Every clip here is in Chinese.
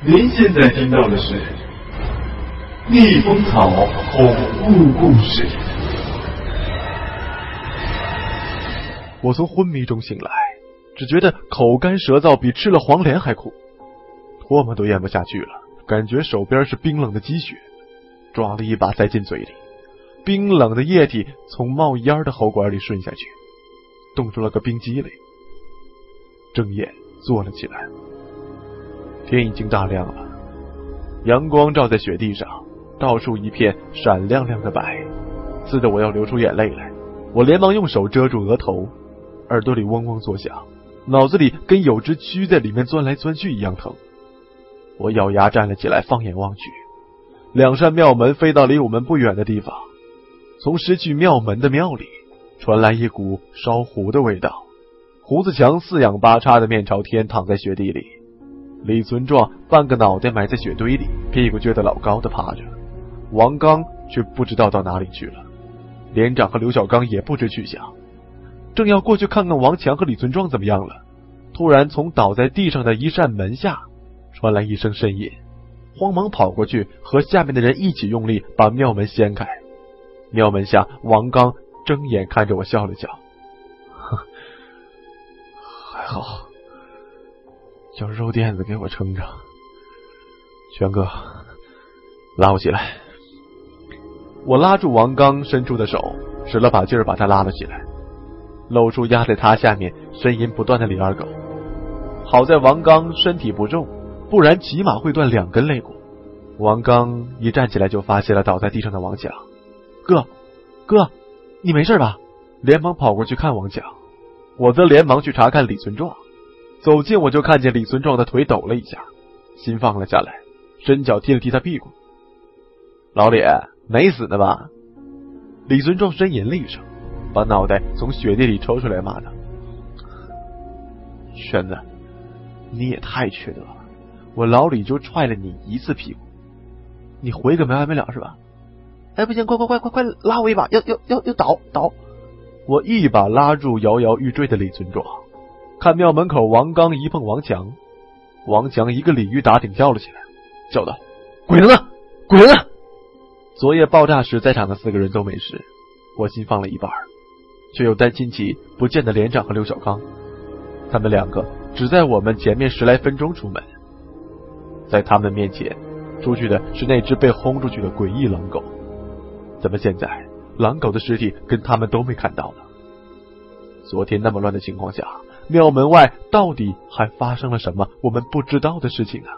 您现在听到的是《逆风草恐怖故事》。我从昏迷中醒来，只觉得口干舌燥，比吃了黄连还苦，唾沫都咽不下去了，感觉手边是冰冷的积雪，抓了一把塞进嘴里，冰冷的液体从冒烟的喉管里顺下去，冻出了个冰激凌。睁眼坐了起来。天已经大亮了，阳光照在雪地上，到处一片闪亮亮的白，刺得我要流出眼泪来。我连忙用手遮住额头，耳朵里嗡嗡作响，脑子里跟有只蛆在里面钻来钻去一样疼。我咬牙站了起来，放眼望去，两扇庙门飞到离我们不远的地方，从失去庙门的庙里传来一股烧糊的味道。胡子强四仰八叉的面朝天躺在雪地里。李存壮半个脑袋埋在雪堆里，屁股撅得老高的趴着。王刚却不知道到哪里去了，连长和刘小刚也不知去向。正要过去看看王强和李存壮怎么样了，突然从倒在地上的一扇门下传来一声呻吟，慌忙跑过去，和下面的人一起用力把庙门掀开。庙门下，王刚睁眼看着我笑了笑，哼，还好。叫肉垫子给我撑着，全哥，拉我起来。我拉住王刚伸出的手，使了把劲儿把他拉了起来，露出压在他下面呻吟不断的李二狗。好在王刚身体不重，不然起码会断两根肋骨。王刚一站起来就发现了倒在地上的王强，哥，哥，你没事吧？连忙跑过去看王强，我则连忙去查看李存壮。走近我就看见李存壮的腿抖了一下，心放了下来，伸脚踢了踢他屁股。老李没死呢吧？李存壮呻吟了一声，把脑袋从雪地里抽出来，骂道：“玄子，你也太缺德了！我老李就踹了你一次屁股，你回个没完没了是吧？哎，不行，快快快快快拉我一把，要要要要倒倒！我一把拉住摇摇欲坠的李存壮。看庙门口，王刚一碰王强，王强一个鲤鱼打挺跳了起来，叫道：“鬼子呢？鬼子呢？”昨夜爆炸时在场的四个人都没事，我心放了一半，却又担心起不见的连长和刘小刚。他们两个只在我们前面十来分钟出门，在他们面前，出去的是那只被轰出去的诡异狼狗。怎么现在狼狗的尸体跟他们都没看到呢？昨天那么乱的情况下。庙门外到底还发生了什么我们不知道的事情啊？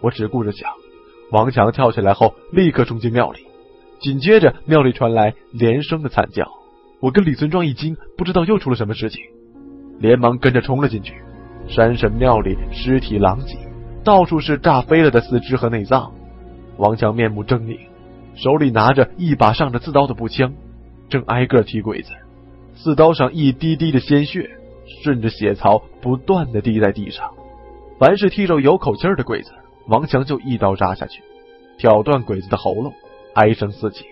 我只顾着想，王强跳起来后，立刻冲进庙里，紧接着庙里传来连声的惨叫。我跟李存壮一惊，不知道又出了什么事情，连忙跟着冲了进去。山神庙里尸体狼藉，到处是炸飞了的四肢和内脏。王强面目狰狞，手里拿着一把上着刺刀的步枪，正挨个踢鬼子。刺刀上一滴滴的鲜血顺着血槽不断的滴在地上。凡是踢着有口气的鬼子，王强就一刀扎下去，挑断鬼子的喉咙，哀声四起。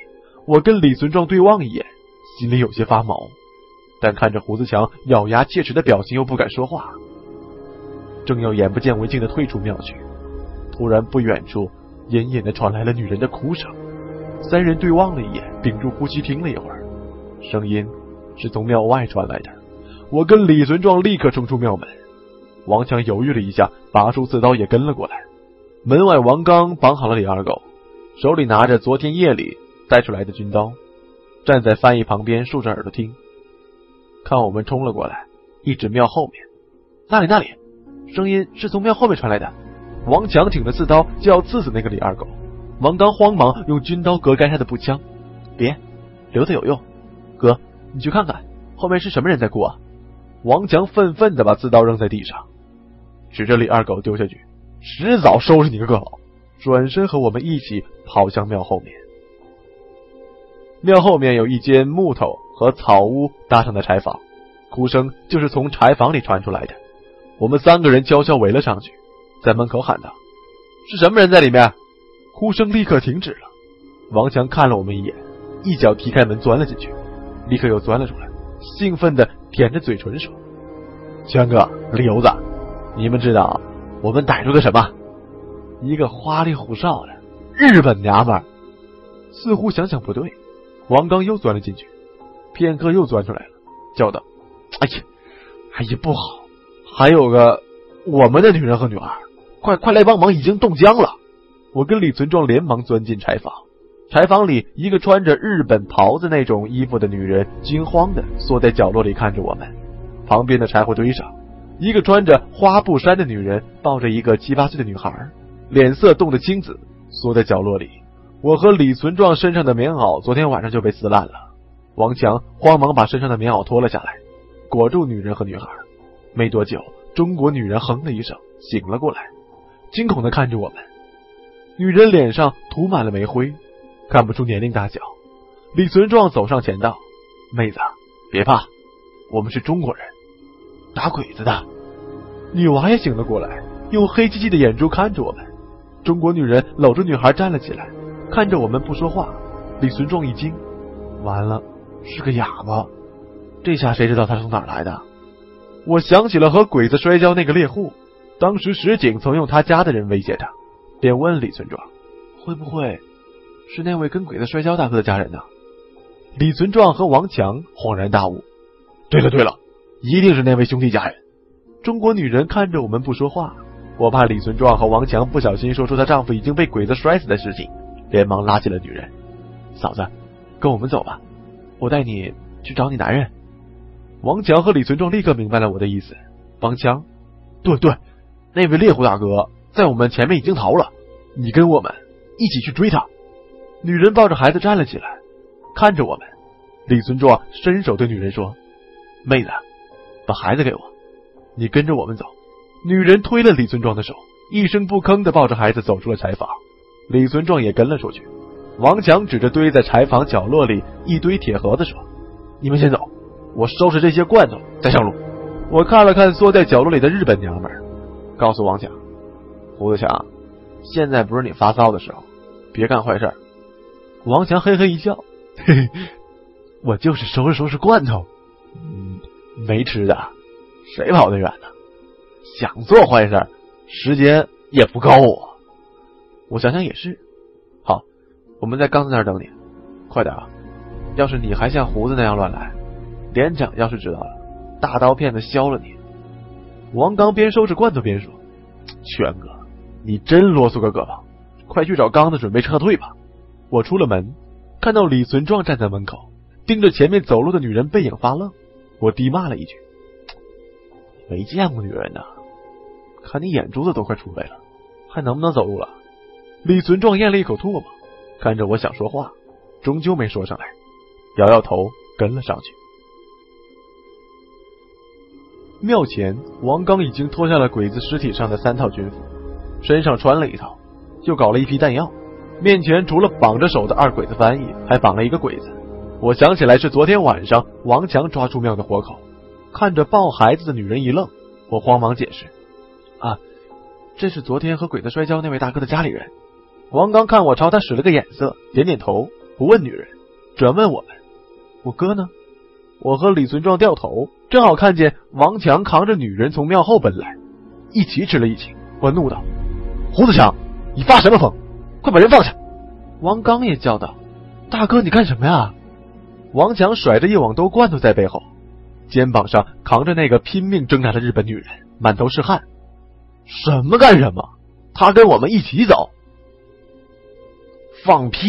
我跟李存壮对望一眼，心里有些发毛，但看着胡子强咬牙切齿的表情，又不敢说话。正要眼不见为净的退出庙去，突然不远处隐隐的传来了女人的哭声。三人对望了一眼，屏住呼吸听了一会儿，声音是从庙外传来的。我跟李存壮立刻冲出庙门。王强犹豫了一下，拔出刺刀也跟了过来。门外，王刚绑好了李二狗，手里拿着昨天夜里带出来的军刀，站在翻译旁边竖着耳朵听。看我们冲了过来，一指庙后面，那里那里，声音是从庙后面传来的。王强挺着刺刀就要刺死那个李二狗，王刚慌忙用军刀隔开他的步枪，别，留着有用。哥，你去看看后面是什么人在哭啊？王强愤愤的把刺刀扔在地上。指着李二狗丢下去，迟早收拾你个个好。转身和我们一起跑向庙后面。庙后面有一间木头和草屋搭成的柴房，哭声就是从柴房里传出来的。我们三个人悄悄围了上去，在门口喊道：“是什么人在里面？”哭声立刻停止了。王强看了我们一眼，一脚踢开门钻了进去，立刻又钻了出来，兴奋的舔着嘴唇说：“强哥，刘子。”你们知道我们逮住个什么？一个花里胡哨的日本娘们儿。似乎想想不对，王刚又钻了进去，片刻又钻出来了，叫道：“哎呀，哎呀，不好！还有个我们的女人和女儿，快快来帮忙，已经冻僵了！”我跟李存壮连忙钻进柴房，柴房里一个穿着日本袍子那种衣服的女人惊慌的缩在角落里看着我们，旁边的柴火堆上。一个穿着花布衫的女人抱着一个七八岁的女孩，脸色冻得青紫，缩在角落里。我和李存壮身上的棉袄昨天晚上就被撕烂了。王强慌忙把身上的棉袄脱了下来，裹住女人和女孩。没多久，中国女人哼了一声，醒了过来，惊恐的看着我们。女人脸上涂满了煤灰，看不出年龄大小。李存壮走上前道：“妹子，别怕，我们是中国人。”打鬼子的女娃也醒了过来，用黑漆漆的眼珠看着我们。中国女人搂着女孩站了起来，看着我们不说话。李存壮一惊，完了，是个哑巴。这下谁知道他从哪儿来的？我想起了和鬼子摔跤那个猎户，当时石井曾用他家的人威胁他，便问李存壮：“会不会是那位跟鬼子摔跤大哥的家人呢？”李存壮和王强恍然大悟：“对了对了。”一定是那位兄弟家人。中国女人看着我们不说话，我怕李存壮和王强不小心说出她丈夫已经被鬼子摔死的事情，连忙拉起了女人。嫂子，跟我们走吧，我带你去找你男人。王强和李存壮立刻明白了我的意思。王强，对对，那位猎户大哥在我们前面已经逃了，你跟我们一起去追他。女人抱着孩子站了起来，看着我们。李存壮伸手对女人说：“妹子。”把孩子给我，你跟着我们走。女人推了李存壮的手，一声不吭的抱着孩子走出了柴房。李存壮也跟了出去。王强指着堆在柴房角落里一堆铁盒子说：“你们先走，我收拾这些罐头再上路。”我看了看缩在角落里的日本娘们，告诉王强：“胡子强，现在不是你发骚的时候，别干坏事。”王强嘿嘿一笑：“嘿嘿，我就是收拾收拾罐头。”。没吃的，谁跑得远呢？想做坏事，时间也不够啊。我想想也是。好，我们在刚子那儿等你，快点啊！要是你还像胡子那样乱来，连长要是知道了，大刀片子削了你。王刚边收拾罐头边说：“ 全哥，你真啰嗦个胳膊，快去找刚子准备撤退吧。”我出了门，看到李存壮站在门口，盯着前面走路的女人背影发愣。我低骂了一句：“没见过女人呢，看你眼珠子都快出来了，还能不能走路了？”李存壮咽了一口唾沫，看着我想说话，终究没说上来，摇摇头跟了上去。庙前，王刚已经脱下了鬼子尸体上的三套军服，身上穿了一套，又搞了一批弹药。面前除了绑着手的二鬼子翻译，还绑了一个鬼子。我想起来是昨天晚上王强抓住庙的活口，看着抱孩子的女人一愣，我慌忙解释：“啊，这是昨天和鬼子摔跤那位大哥的家里人。”王刚看我朝他使了个眼色，点点头，不问女人，转问我们：“我哥呢？”我和李存壮掉头，正好看见王强扛着女人从庙后奔来，一起吃了一惊。我怒道：“胡子强，你发什么疯？快把人放下！”王刚也叫道：“大哥，你干什么呀？”王强甩着一网兜罐头在背后，肩膀上扛着那个拼命挣扎的日本女人，满头是汗。什么干什么？他跟我们一起走。放屁！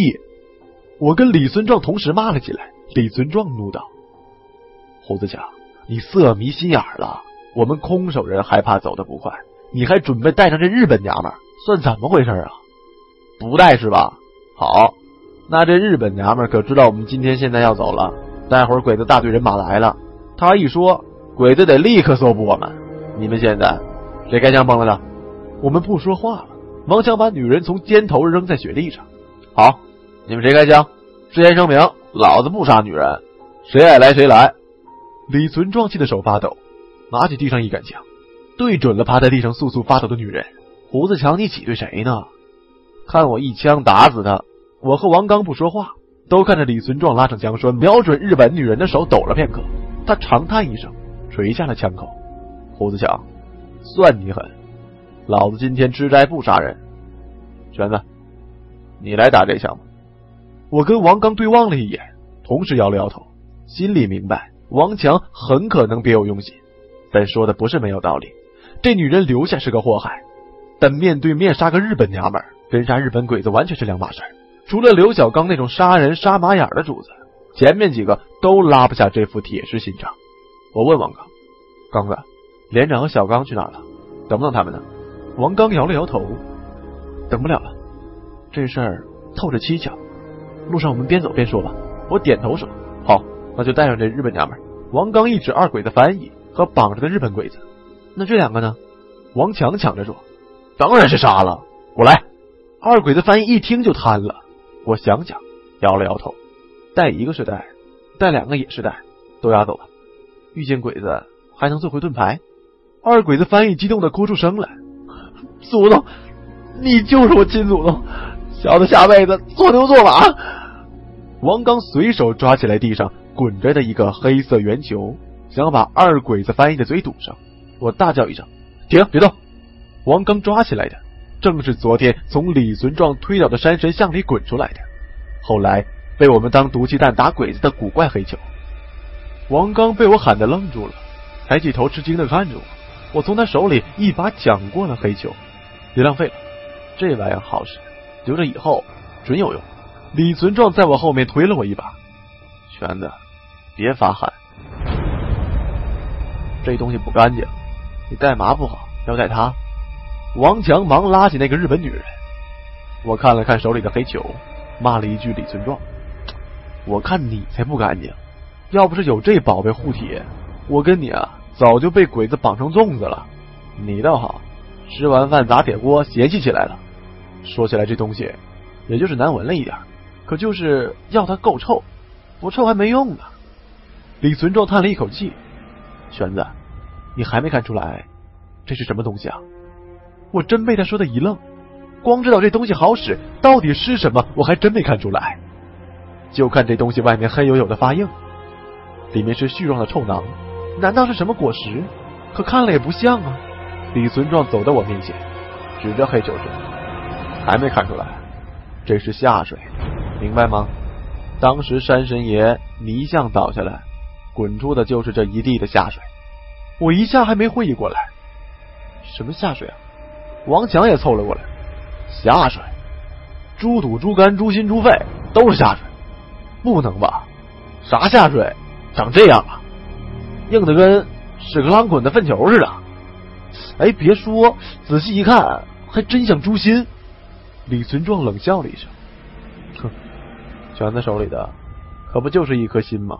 我跟李存壮同时骂了起来。李存壮怒道：“胡子强，你色迷心眼了！我们空手人还怕走得不快，你还准备带上这日本娘们，算怎么回事啊？不带是吧？好。”那这日本娘们可知道我们今天现在要走了？待会儿鬼子大队人马来了，他一说，鬼子得立刻搜捕我们。你们现在谁开枪崩了的？我们不说话了。王强把女人从肩头扔在雪地上。好，你们谁开枪？事先声明，老子不杀女人，谁爱来谁来。李存壮气的手发抖，拿起地上一杆枪，对准了趴在地上簌簌发抖的女人。胡子强，你挤兑谁呢？看我一枪打死他！我和王刚不说话，都看着李存壮拉上枪栓，瞄准日本女人的手，抖了片刻。他长叹一声，垂下了枪口。胡子强，算你狠！老子今天吃斋不杀人。玄子，你来打这枪吧。我跟王刚对望了一眼，同时摇了摇头，心里明白王强很可能别有用心，但说的不是没有道理。这女人留下是个祸害，但面对面杀个日本娘们，跟杀日本鬼子完全是两码事。除了刘小刚那种杀人杀马眼的主子，前面几个都拉不下这副铁石心肠。我问王刚：“刚子，连长和小刚去哪了？等不等他们呢？”王刚摇了摇头：“等不了了，这事儿透着蹊跷。路上我们边走边说吧。”我点头说：“好，那就带上这日本娘们。”王刚一指二鬼子翻译和绑着的日本鬼子：“那这两个呢？”王强抢着说：“当然是杀了，我来。”二鬼子翻译一听就瘫了。我想想，摇了摇头，带一个是带，带两个也是带，都押走了。遇见鬼子还能做回盾牌。二鬼子翻译激动的哭出声来：“祖宗，你就是我亲祖宗！小子下辈子做牛做马。”王刚随手抓起来地上滚着的一个黑色圆球，想要把二鬼子翻译的嘴堵上。我大叫一声：“停，别动！”王刚抓起来的。正是昨天从李存壮推倒的山神像里滚出来的，后来被我们当毒气弹打鬼子的古怪黑球。王刚被我喊得愣住了，抬起头吃惊的看着我。我从他手里一把抢过了黑球，别浪费了，这玩意儿好使，留着以后准有用。李存壮在我后面推了我一把，全子，别发汗，这东西不干净，你带麻不好，要带它。王强忙拉起那个日本女人，我看了看手里的黑球，骂了一句：“李存壮，我看你才不干净！要不是有这宝贝护体，我跟你啊早就被鬼子绑成粽子了。你倒好，吃完饭砸铁锅，嫌弃起来了。说起来这东西，也就是难闻了一点，可就是要它够臭，不臭还没用呢。”李存壮叹了一口气：“玄子，你还没看出来这是什么东西啊？”我真被他说的一愣，光知道这东西好使，到底是什么，我还真没看出来。就看这东西外面黑黝黝的发硬，里面是絮状的臭囊，难道是什么果实？可看了也不像啊。李存壮走到我面前，指着黑球说：“还没看出来，这是下水，明白吗？当时山神爷泥像倒下来，滚出的就是这一地的下水。”我一下还没会意过来，什么下水啊？王强也凑了过来，下水，猪肚、猪肝、猪心、猪肺都是下水，不能吧？啥下水？长这样啊？硬的跟屎壳郎滚的粪球似的。哎，别说，仔细一看，还真像猪心。李存壮冷笑了一声：“哼，卷在手里的可不就是一颗心吗？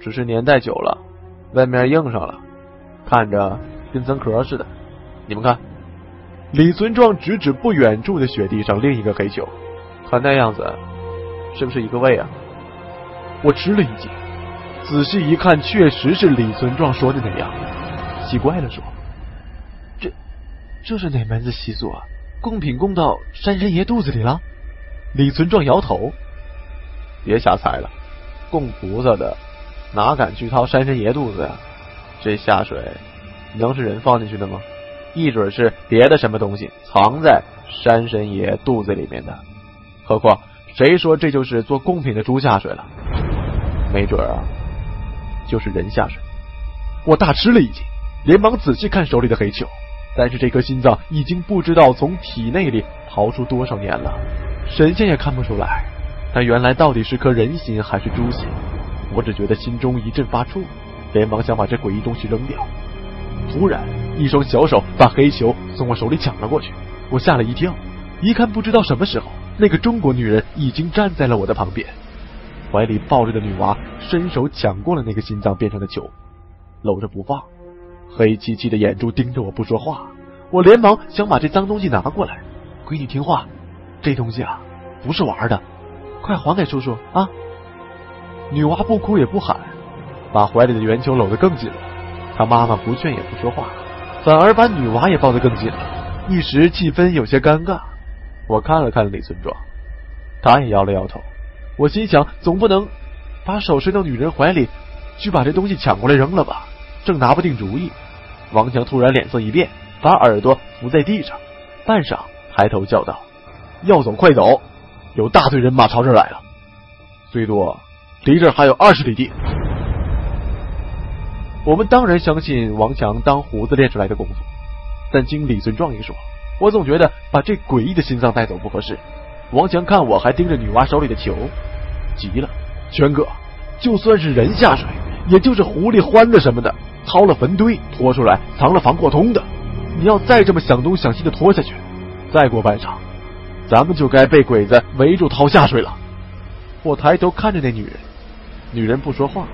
只是年代久了，外面硬上了，看着跟层壳似的。你们看。”李存壮指指不远处的雪地上另一个黑球，看那样子，是不是一个胃啊？我吃了一惊，仔细一看，确实是李存壮说的那样。奇怪了，说：“这这是哪门子习俗啊？贡品供到山神爷肚子里了？”李存壮摇头：“别瞎猜了，供菩萨的哪敢去掏山神爷肚子呀？这下水能是人放进去的吗？”一准是别的什么东西藏在山神爷肚子里面的，何况谁说这就是做贡品的猪下水了？没准啊，就是人下水。我大吃了一惊，连忙仔细看手里的黑球，但是这颗心脏已经不知道从体内里刨出多少年了，神仙也看不出来，它原来到底是颗人心还是猪心？我只觉得心中一阵发怵，连忙想把这诡异东西扔掉。突然，一双小手把黑球从我手里抢了过去，我吓了一跳。一看，不知道什么时候，那个中国女人已经站在了我的旁边，怀里抱着的女娃伸手抢过了那个心脏变成的球，搂着不放，黑漆漆的眼珠盯着我不说话。我连忙想把这脏东西拿过来，闺女听话，这东西啊不是玩的，快还给叔叔啊！女娃不哭也不喊，把怀里的圆球搂得更紧了。她妈妈不劝也不说话，反而把女娃也抱得更紧了，一时气氛有些尴尬。我看了看李村庄，他也摇了摇头。我心想，总不能把手伸到女人怀里去把这东西抢过来扔了吧？正拿不定主意，王强突然脸色一变，把耳朵伏在地上，半晌抬头叫道：“要走快走，有大队人马朝这儿来了，最多离这儿还有二十里地。”我们当然相信王强当胡子练出来的功夫，但经李存壮一说，我总觉得把这诡异的心脏带走不合适。王强看我还盯着女娲手里的球，急了：“全哥，就算是人下水，也就是狐狸欢的什么的，掏了坟堆拖出来，藏了防过通的。你要再这么想东想西的拖下去，再过半晌，咱们就该被鬼子围住掏下水了。”我抬头看着那女人，女人不说话。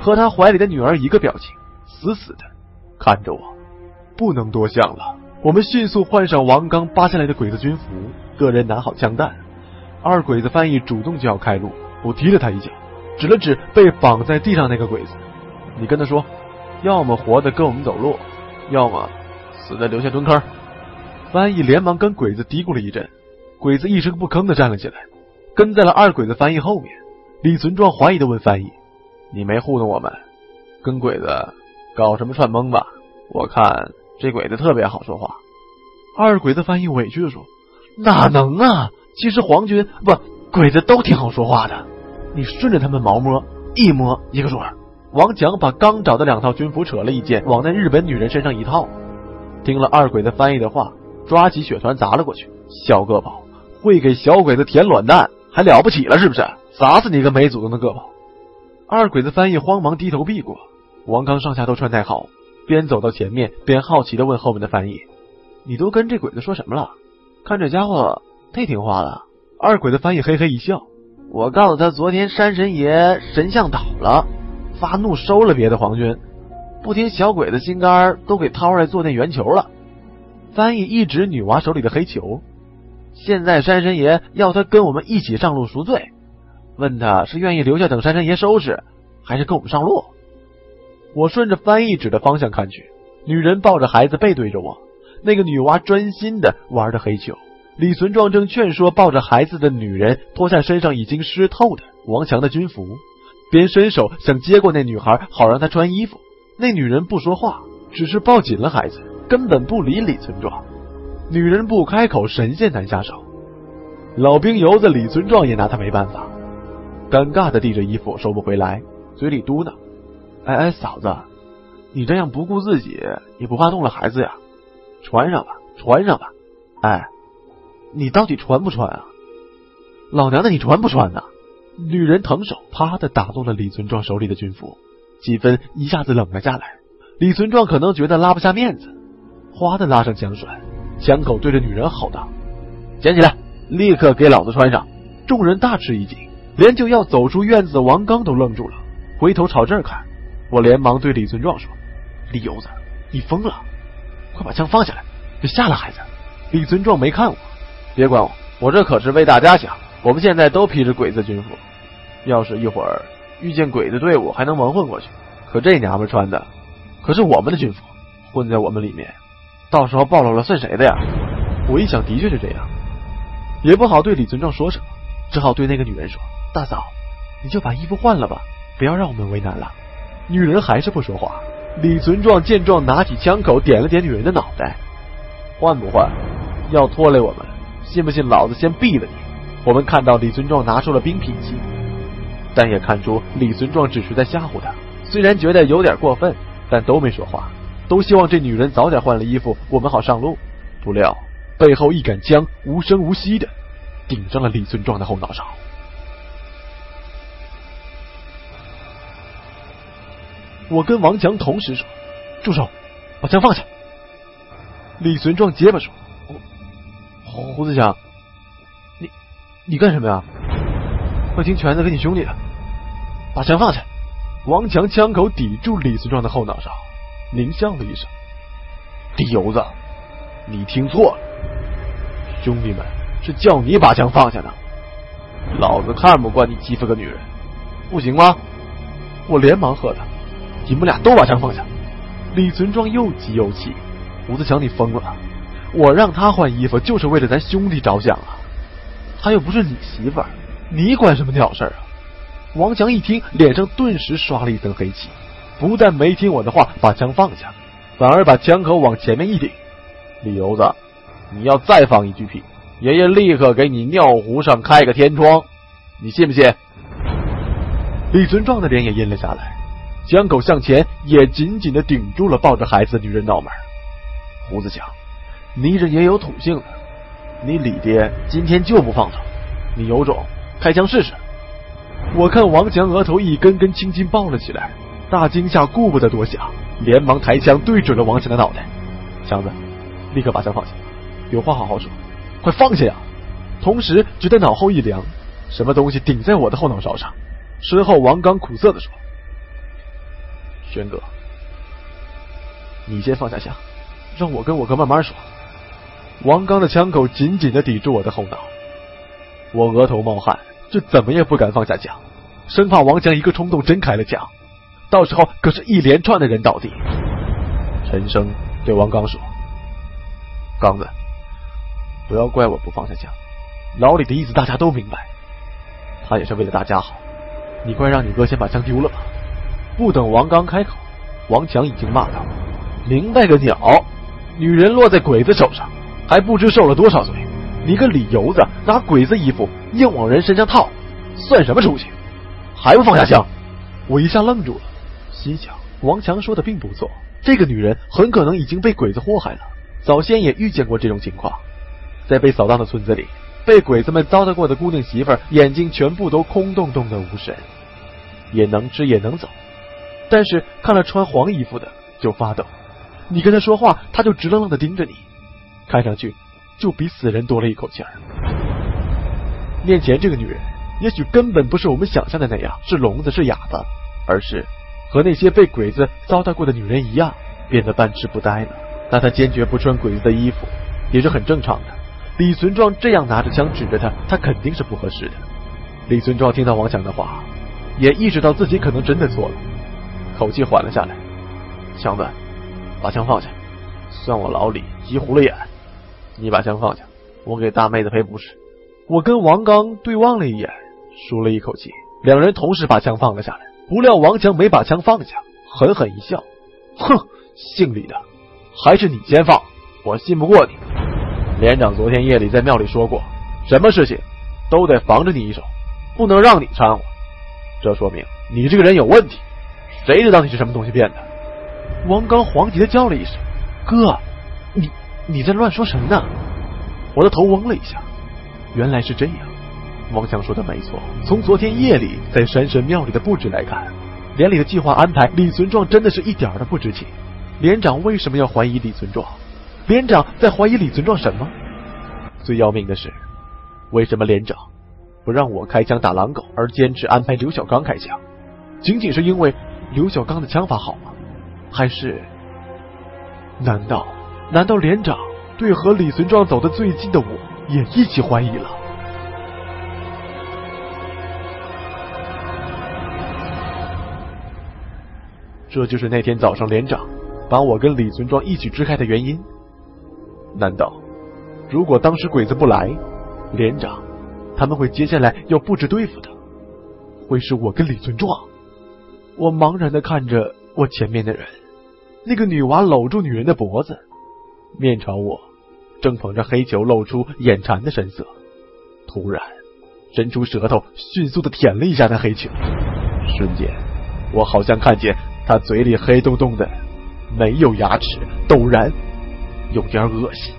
和他怀里的女儿一个表情，死死的看着我，不能多想了。我们迅速换上王刚扒下来的鬼子军服，个人拿好枪弹。二鬼子翻译主动就要开路，我踢了他一脚，指了指被绑在地上那个鬼子：“你跟他说，要么活的跟我们走路，要么死的留下蹲坑。”翻译连忙跟鬼子嘀咕了一阵，鬼子一声不吭的站了起来，跟在了二鬼子翻译后面。李存壮怀疑的问翻译。你没糊弄我们，跟鬼子搞什么串蒙吧？我看这鬼子特别好说话。二鬼子翻译委屈的说：“哪能啊？其实皇军不鬼子都挺好说话的，你顺着他们毛摸，一摸一个准。”王强把刚找的两套军服扯了一件，往那日本女人身上一套。听了二鬼子翻译的话，抓起雪团砸了过去。小个宝会给小鬼子舔卵蛋，还了不起了是不是？砸死你个没祖宗的个宝！二鬼子翻译慌忙低头避过，王刚上下都穿戴好，边走到前面边好奇的问后面的翻译：“你都跟这鬼子说什么了？看这家伙忒听话了。”二鬼子翻译嘿嘿一笑：“我告诉他，昨天山神爷神像倒了，发怒收了别的皇军，不听小鬼子心肝，都给掏出来做那圆球了。”翻译一指女娃手里的黑球：“现在山神爷要他跟我们一起上路赎罪。”问他是愿意留下等山神爷收拾，还是跟我们上路？我顺着翻译指的方向看去，女人抱着孩子背对着我，那个女娃专心的玩着黑球。李存壮正劝说抱着孩子的女人脱下身上已经湿透的王强的军服，边伸手想接过那女孩，好让她穿衣服。那女人不说话，只是抱紧了孩子，根本不理李存壮。女人不开口，神仙难下手。老兵油子李存壮也拿他没办法。尴尬的递着衣服，收不回来，嘴里嘟囔：“哎哎，嫂子，你这样不顾自己，也不怕冻了孩子呀？穿上吧，穿上吧。哎，你到底穿不穿啊？老娘的，你穿不穿呢？”女人腾手，啪的打落了李存壮手里的军服，气氛一下子冷了下来。李存壮可能觉得拉不下面子，哗的拉上枪栓，枪口对着女人吼道：“捡起来，立刻给老子穿上！众人大吃一惊，连就要走出院子的王刚都愣住了，回头朝这儿看。我连忙对李存壮说：“李油子，你疯了！快把枪放下来，别吓了孩子。”李存壮没看我，别管我，我这可是为大家想。我们现在都披着鬼子军服，要是一会儿遇见鬼子队伍，还能蒙混过去。可这娘们穿的可是我们的军服，混在我们里面，到时候暴露了算谁的呀？我一想，的确是这样，也不好对李存壮说什么，只好对那个女人说：“大嫂，你就把衣服换了吧，不要让我们为难了。”女人还是不说话。李存壮见状，拿起枪口点了点女人的脑袋：“换不换？要拖累我们，信不信老子先毙了你？”我们看到李存壮拿出了冰品器，但也看出李存壮只是在吓唬他。虽然觉得有点过分，但都没说话，都希望这女人早点换了衣服，我们好上路。不料背后一杆枪无声无息的顶上了李存壮的后脑勺。我跟王强同时说：“住手，把枪放下。”李存壮结巴说：“胡胡子强，你你干什么呀？我听全子跟你兄弟的，把枪放下。”王强枪口抵住李存壮的后脑勺，狞笑了一声：“李油子，你听错了，兄弟们是叫你把枪放下的。老子看不惯你欺负个女人，不行吗？”我连忙喝他：“你们俩都把枪放下！”李存壮又急又气：“胡子强，你疯了！我让他换衣服就是为了咱兄弟着想啊，他又不是你媳妇儿，你管什么鸟事儿啊？”王强一听，脸上顿时刷了一层黑气，不但没听我的话把枪放下，反而把枪口往前面一顶。李油子，你要再放一句屁，爷爷立刻给你尿壶上开个天窗，你信不信？李存壮的脸也阴了下来，枪口向前，也紧紧的顶住了抱着孩子的女人脑门。胡子强，你这也有土性的，你李爹今天就不放走，你有种开枪试试。我看王强额头一根根青筋爆了起来，大惊下顾不得多想，连忙抬枪对准了王强的脑袋。强子，立刻把枪放下，有话好好说，快放下呀！同时觉得脑后一凉，什么东西顶在我的后脑勺上。身后王刚苦涩的说：“轩哥，你先放下枪，让我跟我哥慢慢说。”王刚的枪口紧紧的抵住我的后脑，我额头冒汗。就怎么也不敢放下枪，生怕王强一个冲动真开了枪，到时候可是一连串的人倒地。陈生对王刚说：“刚子，不要怪我不放下枪，老李的意思大家都明白，他也是为了大家好。你快让你哥先把枪丢了吧。”不等王刚开口，王强已经骂道：“明白个鸟！女人落在鬼子手上，还不知受了多少罪。”你个李油子，拿鬼子衣服硬往人身上套，算什么出息？还不放下枪！我一下愣住了，心想：王强说的并不错，这个女人很可能已经被鬼子祸害了。早先也遇见过这种情况，在被扫荡的村子里，被鬼子们糟蹋过的姑娘媳妇儿，眼睛全部都空洞洞的无神，也能吃也能走，但是看了穿黄衣服的就发抖。你跟他说话，他就直愣愣的盯着你，看上去。就比死人多了一口气儿。面前这个女人，也许根本不是我们想象的那样，是聋子是哑巴，而是和那些被鬼子糟蹋过的女人一样，变得半痴不呆了。那她坚决不穿鬼子的衣服，也是很正常的。李存壮这样拿着枪指着她，他肯定是不合适的。李存壮听到王强的话，也意识到自己可能真的错了，口气缓了下来。强子，把枪放下，算我老李急糊了眼。你把枪放下，我给大妹子赔不是。我跟王刚对望了一眼，舒了一口气，两人同时把枪放了下来。不料王强没把枪放下，狠狠一笑：“哼，姓李的，还是你先放，我信不过你。连长昨天夜里在庙里说过，什么事情都得防着你一手，不能让你掺和。这说明你这个人有问题，谁知道你是什么东西变的？”王刚惶急的叫了一声：“哥，你。”你在乱说什么呢？我的头嗡了一下，原来是这样。王强说的没错，从昨天夜里在山神庙里的布置来看，连里的计划安排，李存壮真的是一点都不知情。连长为什么要怀疑李存壮？连长在怀疑李存壮什么？最要命的是，为什么连长不让我开枪打狼狗，而坚持安排刘小刚开枪？仅仅是因为刘小刚的枪法好吗？还是？难道难道连长对和李存壮走得最近的我也一起怀疑了？这就是那天早上连长把我跟李存壮一起支开的原因。难道如果当时鬼子不来，连长他们会接下来要布置对付的，会是我跟李存壮？我茫然的看着我前面的人，那个女娃搂住女人的脖子，面朝我，正捧着黑球，露出眼馋的神色。突然，伸出舌头，迅速的舔了一下那黑球，瞬间，我好像看见。他嘴里黑洞洞的，没有牙齿，陡然有点恶心。